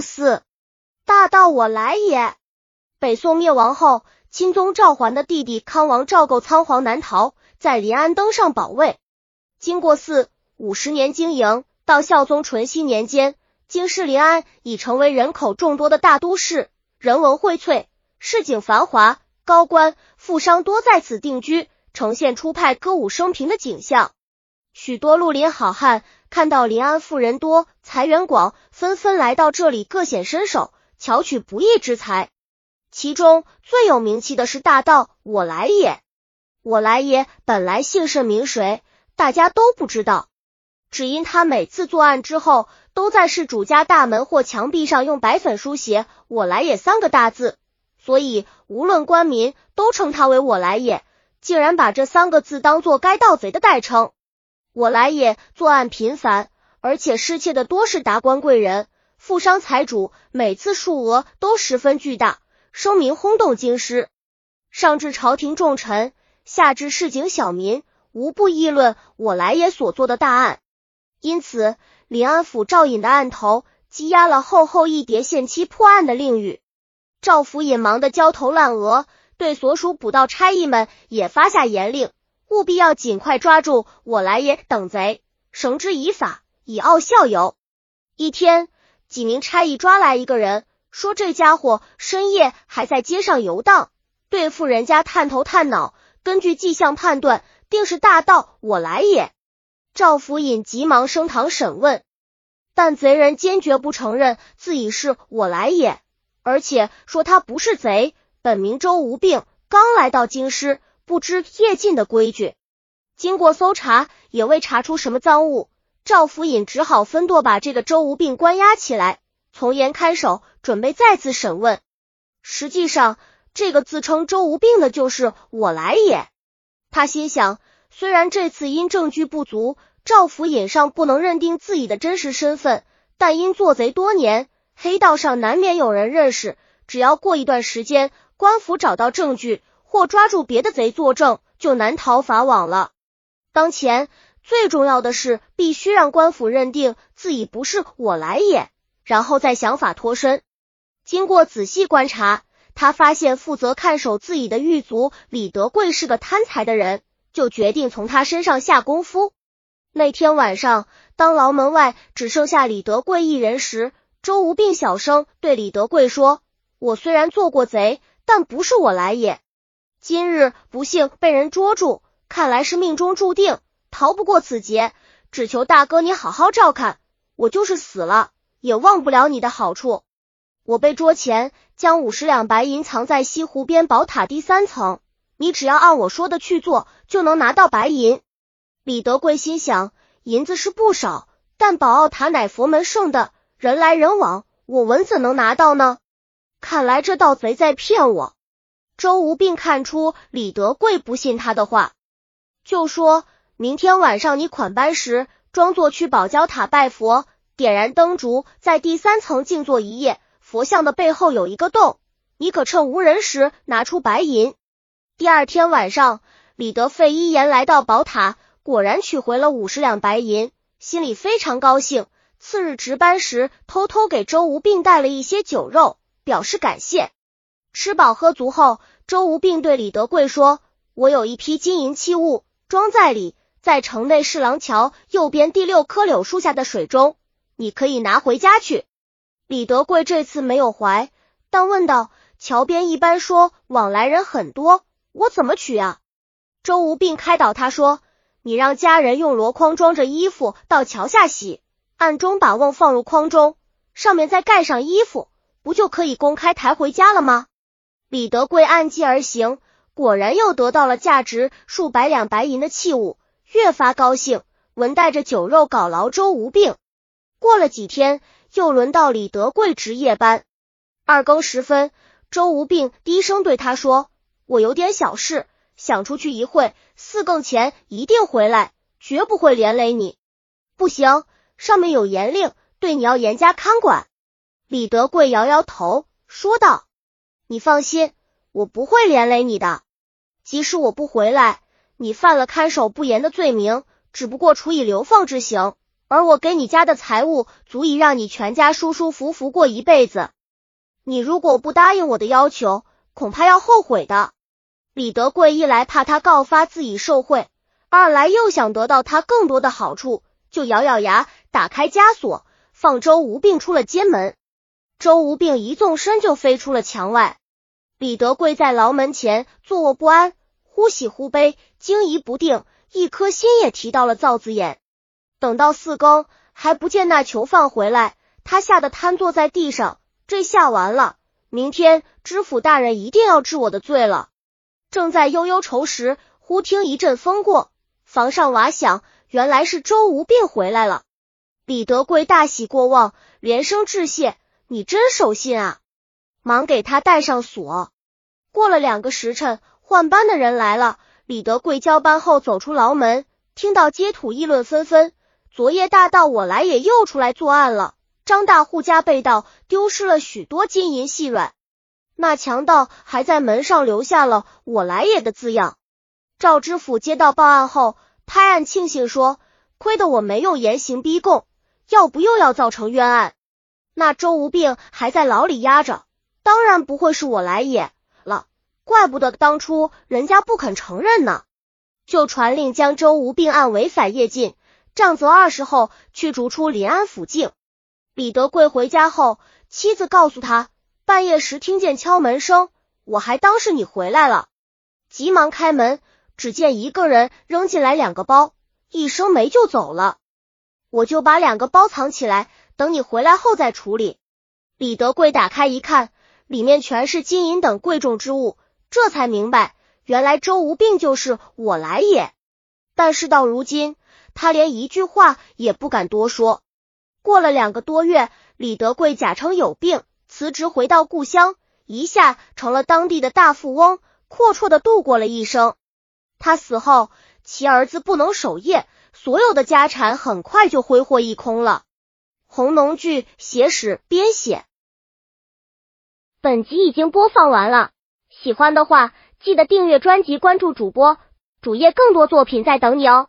四，大道我来也。北宋灭亡后，钦宗赵桓的弟弟康王赵构仓皇南逃，在临安登上宝位。经过四五十年经营，到孝宗淳熙年间，京师临安已成为人口众多的大都市，人文荟萃，市井繁华，高官富商多在此定居，呈现出派歌舞升平的景象。许多绿林好汉看到临安富人多、财源广，纷纷来到这里各显身手，巧取不义之财。其中最有名气的是大盗我来也。我来也本来姓甚名谁，大家都不知道，只因他每次作案之后，都在事主家大门或墙壁上用白粉书写“我来也”三个大字，所以无论官民都称他为我来也。竟然把这三个字当做该盗贼的代称。我来也作案频繁，而且失窃的多是达官贵人、富商财主，每次数额都十分巨大。声名轰动京师，上至朝廷重臣，下至市井小民，无不议论我来也所做的大案。因此，临安府赵隐的案头积压了厚厚一叠限期破案的令谕。赵府隐忙得焦头烂额，对所属捕盗差役们也发下严令，务必要尽快抓住我来也等贼，绳之以法，以傲效尤。一天，几名差役抓来一个人。说这家伙深夜还在街上游荡，对付人家探头探脑，根据迹象判断，定是大盗我来也。赵福隐急忙升堂审问，但贼人坚决不承认自己是我来也，而且说他不是贼，本名周无病，刚来到京师，不知夜禁的规矩。经过搜查，也未查出什么赃物，赵福尹只好分舵把这个周无病关押起来。从严看守，准备再次审问。实际上，这个自称周无病的，就是我来也。他心想，虽然这次因证据不足，赵府尹上不能认定自己的真实身份，但因做贼多年，黑道上难免有人认识。只要过一段时间，官府找到证据或抓住别的贼作证，就难逃法网了。当前最重要的是，必须让官府认定自己不是我来也。然后再想法脱身。经过仔细观察，他发现负责看守自己的狱卒李德贵是个贪财的人，就决定从他身上下功夫。那天晚上，当牢门外只剩下李德贵一人时，周无病小声对李德贵说：“我虽然做过贼，但不是我来也。今日不幸被人捉住，看来是命中注定，逃不过此劫。只求大哥你好好照看，我就是死了。”也忘不了你的好处。我被捉前，将五十两白银藏在西湖边宝塔第三层，你只要按我说的去做，就能拿到白银。李德贵心想，银子是不少，但宝奥塔乃佛门圣的，人来人往，我文怎能拿到呢？看来这盗贼在骗我。周无病看出李德贵不信他的话，就说明天晚上你款班时，装作去宝焦塔拜佛。点燃灯烛，在第三层静坐一夜。佛像的背后有一个洞，你可趁无人时拿出白银。第二天晚上，李德费依言来到宝塔，果然取回了五十两白银，心里非常高兴。次日值班时，偷偷给周无病带了一些酒肉，表示感谢。吃饱喝足后，周无病对李德贵说：“我有一批金银器物，装在里，在城内侍郎桥右边第六棵柳树下的水中。”你可以拿回家去。李德贵这次没有怀，但问道：“桥边一般说往来人很多，我怎么取啊？”周无病开导他说：“你让家人用箩筐装着衣服到桥下洗，暗中把瓮放入筐中，上面再盖上衣服，不就可以公开抬回家了吗？”李德贵按计而行，果然又得到了价值数百两白银的器物，越发高兴，闻带着酒肉搞劳周无病。过了几天，又轮到李德贵值夜班。二更时分，周无病低声对他说：“我有点小事，想出去一会，四更前一定回来，绝不会连累你。”不行，上面有严令，对你要严加看管。李德贵摇摇头说道：“你放心，我不会连累你的。即使我不回来，你犯了看守不严的罪名，只不过处以流放之刑。”而我给你家的财物足以让你全家舒舒服服过一辈子。你如果不答应我的要求，恐怕要后悔的。李德贵一来怕他告发自己受贿，二来又想得到他更多的好处，就咬咬牙打开枷锁，放周无病出了监门。周无病一纵身就飞出了墙外。李德贵在牢门前坐卧不安，忽喜忽悲，惊疑不定，一颗心也提到了灶子眼。等到四更还不见那囚犯回来，他吓得瘫坐在地上。这下完了，明天知府大人一定要治我的罪了。正在悠悠愁时，忽听一阵风过，房上瓦响，原来是周无病回来了。李德贵大喜过望，连声致谢：“你真守信啊！”忙给他带上锁。过了两个时辰，换班的人来了。李德贵交班后走出牢门，听到街土议论纷纷。昨夜大盗我来也又出来作案了。张大户家被盗，丢失了许多金银细软。那强盗还在门上留下了“我来也”的字样。赵知府接到报案后，拍案庆幸说：“亏得我没有严刑逼供，要不又要造成冤案。那周无病还在牢里压着，当然不会是我来也。怪不得当初人家不肯承认呢。”就传令将周吴病案违反夜禁。杖责二十后，驱逐出临安府境。李德贵回家后，妻子告诉他，半夜时听见敲门声，我还当是你回来了，急忙开门，只见一个人扔进来两个包，一声没就走了。我就把两个包藏起来，等你回来后再处理。李德贵打开一看，里面全是金银等贵重之物，这才明白，原来周无病就是我来也。但事到如今。他连一句话也不敢多说。过了两个多月，李德贵假称有病辞职，回到故乡，一下成了当地的大富翁，阔绰的度过了一生。他死后，其儿子不能守业，所有的家产很快就挥霍一空了。红农剧写史编写。本集已经播放完了，喜欢的话记得订阅专辑，关注主播主页，更多作品在等你哦。